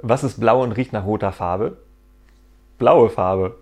Was ist blau und riecht nach roter Farbe? Blaue Farbe.